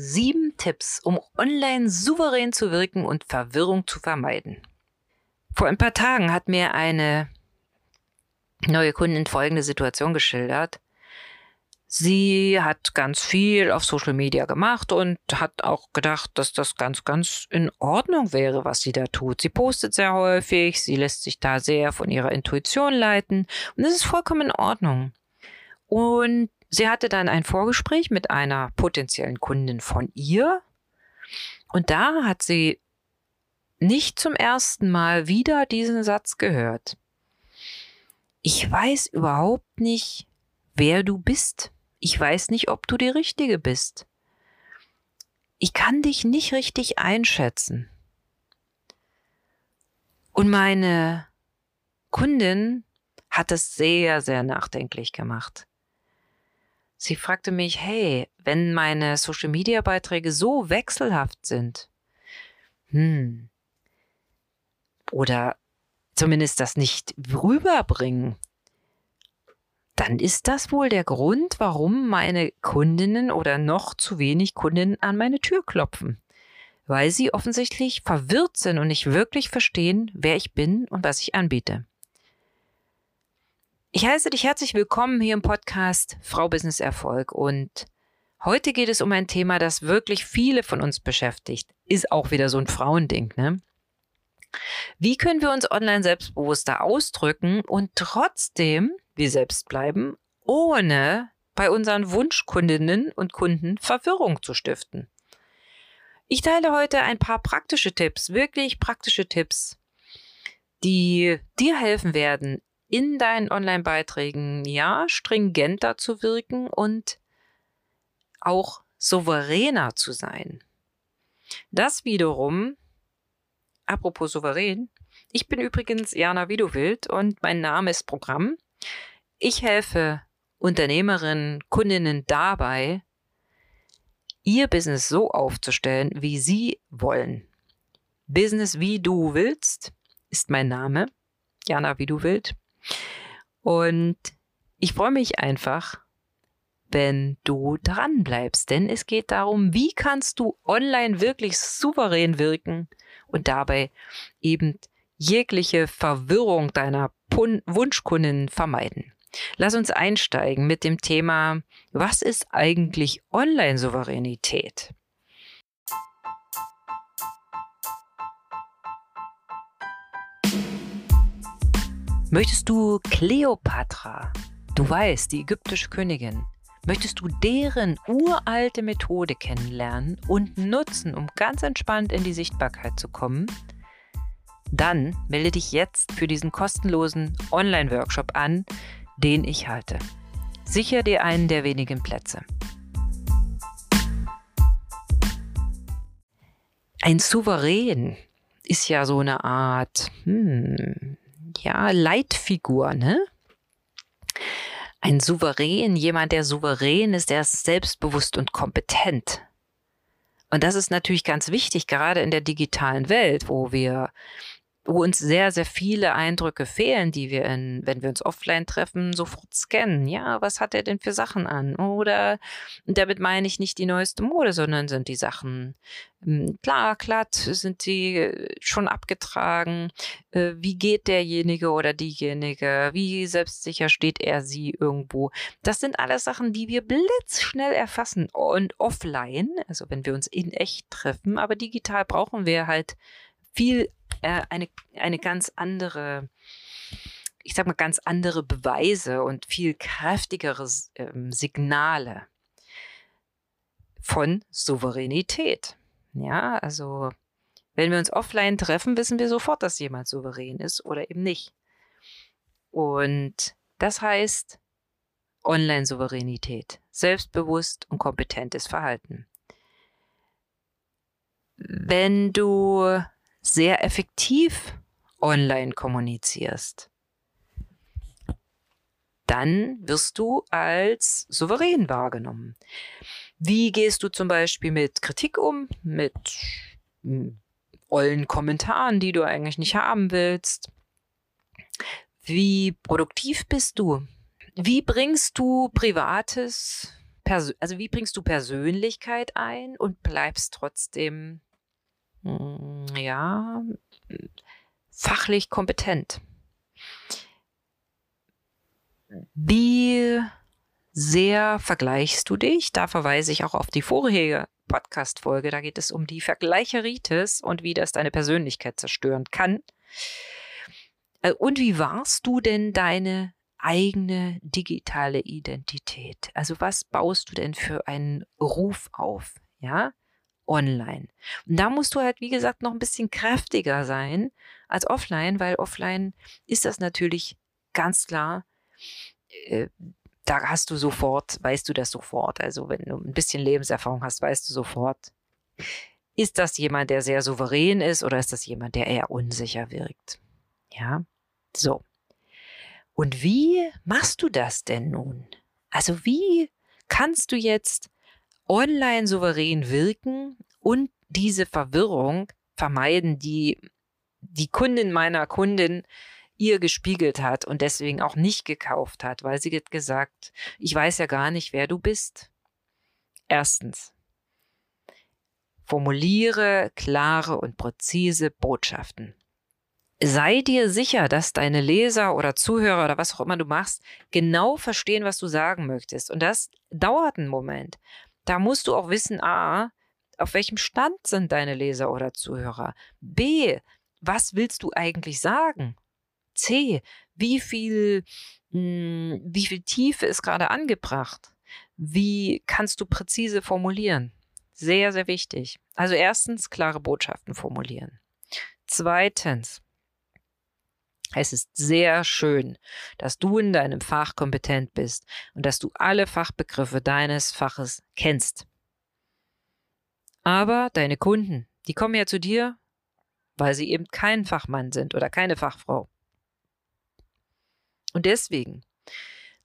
Sieben Tipps, um online souverän zu wirken und Verwirrung zu vermeiden. Vor ein paar Tagen hat mir eine neue Kundin folgende Situation geschildert. Sie hat ganz viel auf Social Media gemacht und hat auch gedacht, dass das ganz, ganz in Ordnung wäre, was sie da tut. Sie postet sehr häufig, sie lässt sich da sehr von ihrer Intuition leiten und das ist vollkommen in Ordnung. Und sie hatte dann ein Vorgespräch mit einer potenziellen Kundin von ihr und da hat sie nicht zum ersten Mal wieder diesen Satz gehört. Ich weiß überhaupt nicht, wer du bist. Ich weiß nicht, ob du die Richtige bist. Ich kann dich nicht richtig einschätzen. Und meine Kundin hat es sehr, sehr nachdenklich gemacht. Sie fragte mich, hey, wenn meine Social-Media-Beiträge so wechselhaft sind, hm, oder zumindest das nicht rüberbringen, dann ist das wohl der Grund, warum meine Kundinnen oder noch zu wenig Kundinnen an meine Tür klopfen. Weil sie offensichtlich verwirrt sind und nicht wirklich verstehen, wer ich bin und was ich anbiete. Ich heiße dich herzlich willkommen hier im Podcast Frau Business Erfolg und heute geht es um ein Thema, das wirklich viele von uns beschäftigt. Ist auch wieder so ein Frauending, ne? Wie können wir uns online selbstbewusster ausdrücken und trotzdem wir selbst bleiben, ohne bei unseren Wunschkundinnen und Kunden Verwirrung zu stiften. Ich teile heute ein paar praktische Tipps, wirklich praktische Tipps, die dir helfen werden, in deinen Online-Beiträgen ja stringenter zu wirken und auch souveräner zu sein. Das wiederum, apropos souverän, ich bin übrigens Jana Widowild und mein Name ist Programm. Ich helfe Unternehmerinnen, Kundinnen dabei, ihr Business so aufzustellen, wie sie wollen. Business wie du willst ist mein Name. Jana wie du willst. Und ich freue mich einfach, wenn du dran bleibst, denn es geht darum, wie kannst du online wirklich souverän wirken und dabei eben jegliche Verwirrung deiner Pun Wunschkunden vermeiden. Lass uns einsteigen mit dem Thema, was ist eigentlich Online-Souveränität? Möchtest du Kleopatra, du weißt, die ägyptische Königin, möchtest du deren uralte Methode kennenlernen und nutzen, um ganz entspannt in die Sichtbarkeit zu kommen? Dann melde dich jetzt für diesen kostenlosen Online-Workshop an, den ich halte. Sicher dir einen der wenigen Plätze. Ein Souverän ist ja so eine Art, hm, ja, Leitfigur, ne? Ein Souverän, jemand, der souverän ist, der ist selbstbewusst und kompetent. Und das ist natürlich ganz wichtig, gerade in der digitalen Welt, wo wir wo uns sehr, sehr viele Eindrücke fehlen, die wir, in, wenn wir uns offline treffen, sofort scannen. Ja, was hat er denn für Sachen an? Oder damit meine ich nicht die neueste Mode, sondern sind die Sachen hm, klar, glatt, sind die äh, schon abgetragen? Äh, wie geht derjenige oder diejenige? Wie selbstsicher steht er sie irgendwo? Das sind alles Sachen, die wir blitzschnell erfassen und offline, also wenn wir uns in echt treffen, aber digital brauchen wir halt viel äh, eine, eine ganz andere, ich sag mal, ganz andere Beweise und viel kräftigere ähm, Signale von Souveränität. Ja, also wenn wir uns offline treffen, wissen wir sofort, dass jemand souverän ist oder eben nicht. Und das heißt Online-Souveränität, selbstbewusst und kompetentes Verhalten. Wenn du sehr effektiv online kommunizierst, dann wirst du als souverän wahrgenommen. Wie gehst du zum Beispiel mit Kritik um, mit hm, ollen Kommentaren, die du eigentlich nicht haben willst? Wie produktiv bist du? Wie bringst du Privates also wie bringst du Persönlichkeit ein und bleibst trotzdem, ja, fachlich kompetent? Wie sehr vergleichst du dich? Da verweise ich auch auf die vorherige Podcast-Folge. Da geht es um die Vergleicheritis und wie das deine Persönlichkeit zerstören kann. Äh, und wie warst du denn deine eigene digitale Identität? Also was baust du denn für einen Ruf auf? Ja, online. Und da musst du halt, wie gesagt, noch ein bisschen kräftiger sein als offline, weil offline ist das natürlich ganz klar, äh, da hast du sofort, weißt du das sofort. Also wenn du ein bisschen Lebenserfahrung hast, weißt du sofort, ist das jemand, der sehr souverän ist oder ist das jemand, der eher unsicher wirkt? Ja, so. Und wie machst du das denn nun? Also wie kannst du jetzt online souverän wirken und diese Verwirrung vermeiden, die die Kundin meiner Kundin ihr gespiegelt hat und deswegen auch nicht gekauft hat, weil sie hat gesagt, ich weiß ja gar nicht, wer du bist. Erstens, formuliere klare und präzise Botschaften. Sei dir sicher, dass deine Leser oder Zuhörer oder was auch immer du machst, genau verstehen, was du sagen möchtest. Und das dauert einen Moment. Da musst du auch wissen, a, auf welchem Stand sind deine Leser oder Zuhörer? B, was willst du eigentlich sagen? C, wie viel, mh, hm, wie viel Tiefe ist gerade angebracht? Wie kannst du präzise formulieren? Sehr, sehr wichtig. Also erstens klare Botschaften formulieren. Zweitens, es ist sehr schön, dass du in deinem Fach kompetent bist und dass du alle Fachbegriffe deines Faches kennst. Aber deine Kunden, die kommen ja zu dir, weil sie eben kein Fachmann sind oder keine Fachfrau. Und deswegen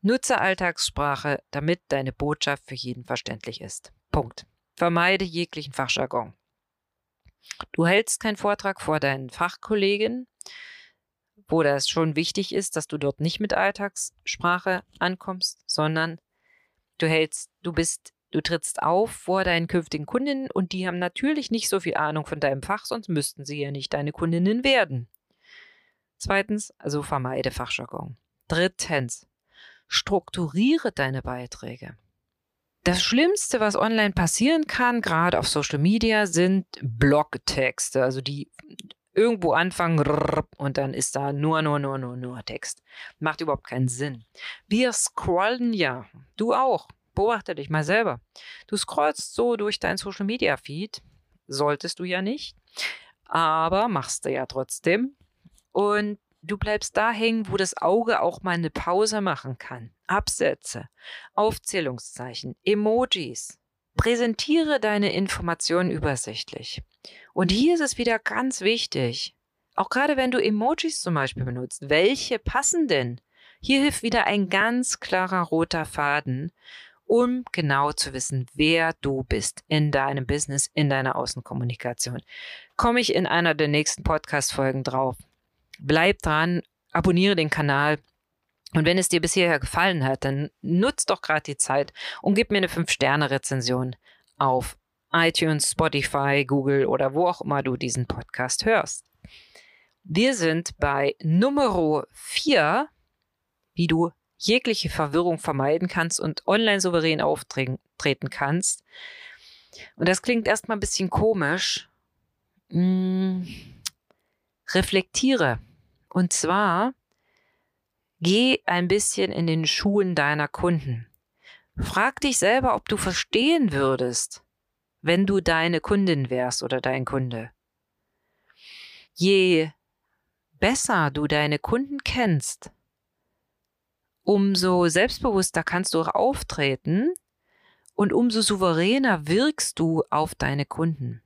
nutze Alltagssprache, damit deine Botschaft für jeden verständlich ist. Punkt. Vermeide jeglichen Fachjargon. Du hältst keinen Vortrag vor deinen Fachkollegen, wo das schon wichtig ist, dass du dort nicht mit Alltagssprache ankommst, sondern du hältst, du bist, du trittst auf vor deinen künftigen Kundinnen und die haben natürlich nicht so viel Ahnung von deinem Fach, sonst müssten sie ja nicht deine Kundinnen werden. Zweitens, also vermeide Fachjargon. Drittens, strukturiere deine Beiträge. Das Schlimmste, was online passieren kann, gerade auf Social Media, sind Blogtexte, also die irgendwo anfangen und dann ist da nur, nur, nur, nur, nur Text. Macht überhaupt keinen Sinn. Wir scrollen ja, du auch. Beobachte dich mal selber. Du scrollst so durch dein Social Media Feed, solltest du ja nicht, aber machst du ja trotzdem. Und du bleibst da hängen, wo das Auge auch mal eine Pause machen kann. Absätze, Aufzählungszeichen, Emojis. Präsentiere deine Informationen übersichtlich. Und hier ist es wieder ganz wichtig, auch gerade wenn du Emojis zum Beispiel benutzt, welche passen denn? Hier hilft wieder ein ganz klarer roter Faden, um genau zu wissen, wer du bist in deinem Business, in deiner Außenkommunikation. Komme ich in einer der nächsten Podcast-Folgen drauf. Bleib dran, abonniere den Kanal. Und wenn es dir bisher gefallen hat, dann nutz doch gerade die Zeit und gib mir eine 5-Sterne-Rezension auf iTunes, Spotify, Google oder wo auch immer du diesen Podcast hörst. Wir sind bei Nummer 4, wie du jegliche Verwirrung vermeiden kannst und online souverän auftreten kannst. Und das klingt erstmal ein bisschen komisch. Hm, reflektiere. Und zwar, geh ein bisschen in den Schuhen deiner Kunden. Frag dich selber, ob du verstehen würdest, wenn du deine Kundin wärst oder dein Kunde. Je besser du deine Kunden kennst, umso selbstbewusster kannst du auch auftreten und umso souveräner wirkst du auf deine Kunden.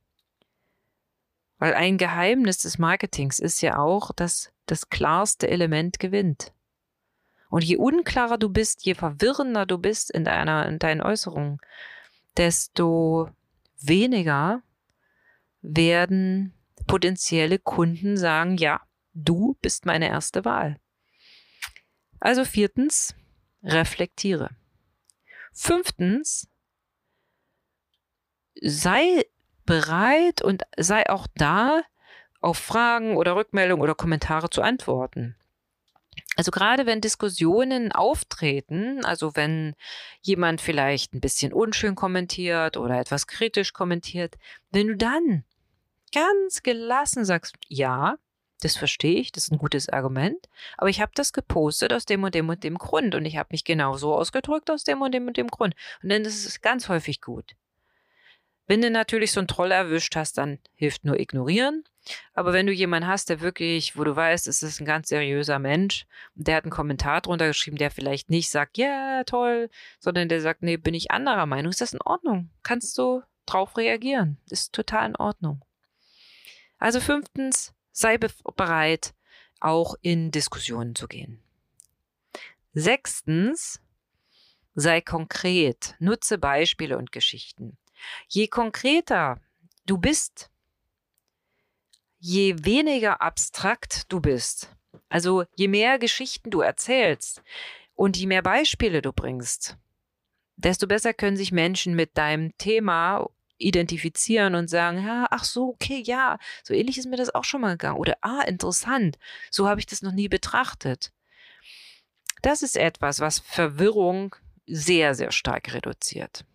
Weil ein Geheimnis des Marketings ist ja auch, dass das klarste Element gewinnt. Und je unklarer du bist, je verwirrender du bist in, deiner, in deinen Äußerungen, desto weniger werden potenzielle Kunden sagen, ja, du bist meine erste Wahl. Also viertens, reflektiere. Fünftens, sei bereit und sei auch da, auf Fragen oder Rückmeldungen oder Kommentare zu antworten. Also gerade wenn Diskussionen auftreten, also wenn jemand vielleicht ein bisschen unschön kommentiert oder etwas kritisch kommentiert, wenn du dann ganz gelassen sagst, ja, das verstehe ich, das ist ein gutes Argument, aber ich habe das gepostet aus dem und dem und dem Grund und ich habe mich genau so ausgedrückt aus dem und dem und dem Grund. Und dann ist es ganz häufig gut. Wenn du natürlich so einen Troll erwischt hast, dann hilft nur ignorieren. Aber wenn du jemanden hast, der wirklich, wo du weißt, es ist ein ganz seriöser Mensch der hat einen Kommentar drunter geschrieben, der vielleicht nicht sagt, ja, toll, sondern der sagt, nee, bin ich anderer Meinung, ist das in Ordnung? Kannst du drauf reagieren? Ist total in Ordnung. Also fünftens, sei bereit, auch in Diskussionen zu gehen. Sechstens, sei konkret, nutze Beispiele und Geschichten. Je konkreter du bist, je weniger abstrakt du bist, also je mehr Geschichten du erzählst und je mehr Beispiele du bringst, desto besser können sich Menschen mit deinem Thema identifizieren und sagen, ja, ach so, okay, ja, so ähnlich ist mir das auch schon mal gegangen. Oder, ah, interessant, so habe ich das noch nie betrachtet. Das ist etwas, was Verwirrung sehr, sehr stark reduziert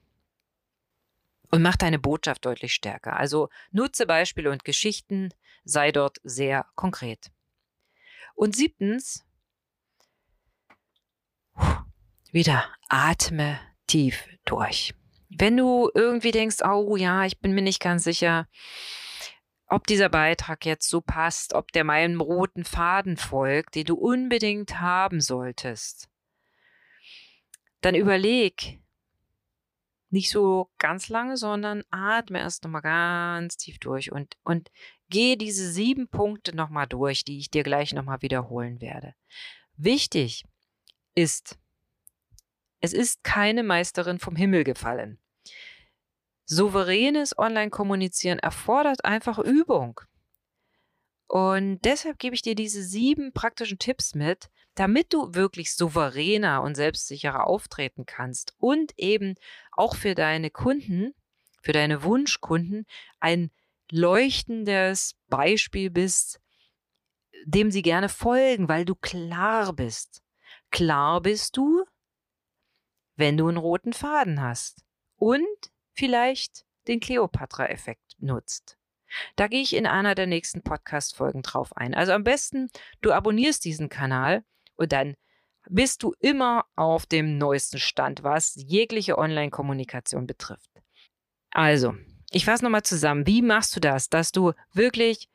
und mach deine Botschaft deutlich stärker. Also nutze Beispiele und Geschichten, sei dort sehr konkret. Und siebtens, wieder atme tief durch. Wenn du irgendwie denkst, oh ja, ich bin mir nicht ganz sicher, ob dieser Beitrag jetzt so passt, ob der meinem roten Faden folgt, den du unbedingt haben solltest, dann überleg, nicht so ganz lange, sondern atme erst nochmal ganz tief durch und, und gehe diese sieben Punkte nochmal durch, die ich dir gleich nochmal wiederholen werde. Wichtig ist, es ist keine Meisterin vom Himmel gefallen. Souveränes Online-Kommunizieren erfordert einfach Übung. Und deshalb gebe ich dir diese sieben praktischen Tipps mit, damit du wirklich souveräner und selbstsicherer auftreten kannst und eben auch für deine Kunden, für deine Wunschkunden ein leuchtendes Beispiel bist, dem sie gerne folgen, weil du klar bist. Klar bist du, wenn du einen roten Faden hast und vielleicht den Cleopatra-Effekt nutzt. Da gehe ich in einer der nächsten Podcast-Folgen drauf ein. Also am besten, du abonnierst diesen Kanal und dann bist du immer auf dem neuesten Stand, was jegliche Online-Kommunikation betrifft. Also, ich fasse nochmal zusammen. Wie machst du das, dass du wirklich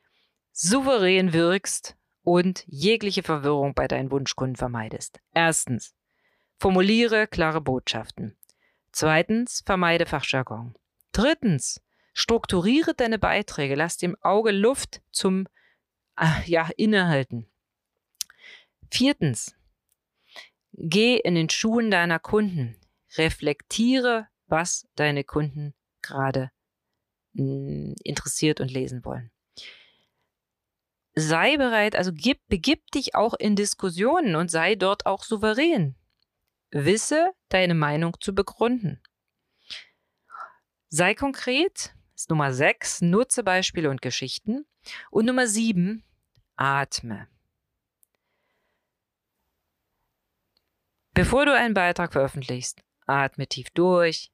souverän wirkst und jegliche Verwirrung bei deinen Wunschkunden vermeidest? Erstens, formuliere klare Botschaften. Zweitens, vermeide Fachjargon. Drittens, strukturiere deine Beiträge, lass dem Auge Luft zum äh, ja, Innehalten. Viertens, geh in den Schuhen deiner Kunden. Reflektiere, was deine Kunden gerade hm, interessiert und lesen wollen. Sei bereit, also gib, begib dich auch in Diskussionen und sei dort auch souverän. Wisse, deine Meinung zu begründen. Sei konkret, ist Nummer 6, nutze Beispiele und Geschichten. Und Nummer 7, atme. Bevor du einen Beitrag veröffentlichst, atme tief durch,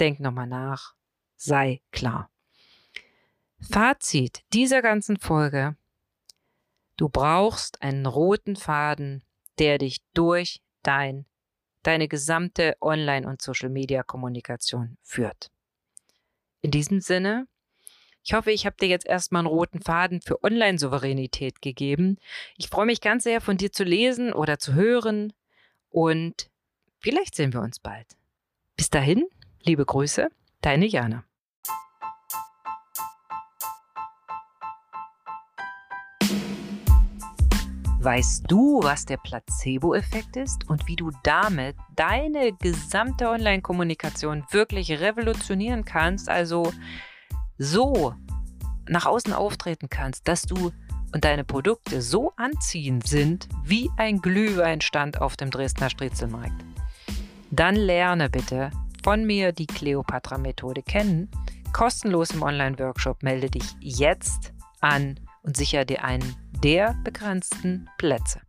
denk nochmal nach, sei klar. Fazit dieser ganzen Folge. Du brauchst einen roten Faden, der dich durch dein, deine gesamte Online- und Social-Media-Kommunikation führt. In diesem Sinne, ich hoffe, ich habe dir jetzt erstmal einen roten Faden für Online-Souveränität gegeben. Ich freue mich ganz sehr, von dir zu lesen oder zu hören. Und vielleicht sehen wir uns bald. Bis dahin, liebe Grüße, deine Jana. Weißt du, was der Placebo-Effekt ist und wie du damit deine gesamte Online-Kommunikation wirklich revolutionieren kannst, also so nach außen auftreten kannst, dass du und deine Produkte so anziehend sind wie ein Glühweinstand auf dem Dresdner Striezelmarkt. Dann lerne bitte von mir die Cleopatra-Methode kennen. Kostenlos im Online-Workshop melde dich jetzt an und sichere dir einen der begrenzten Plätze.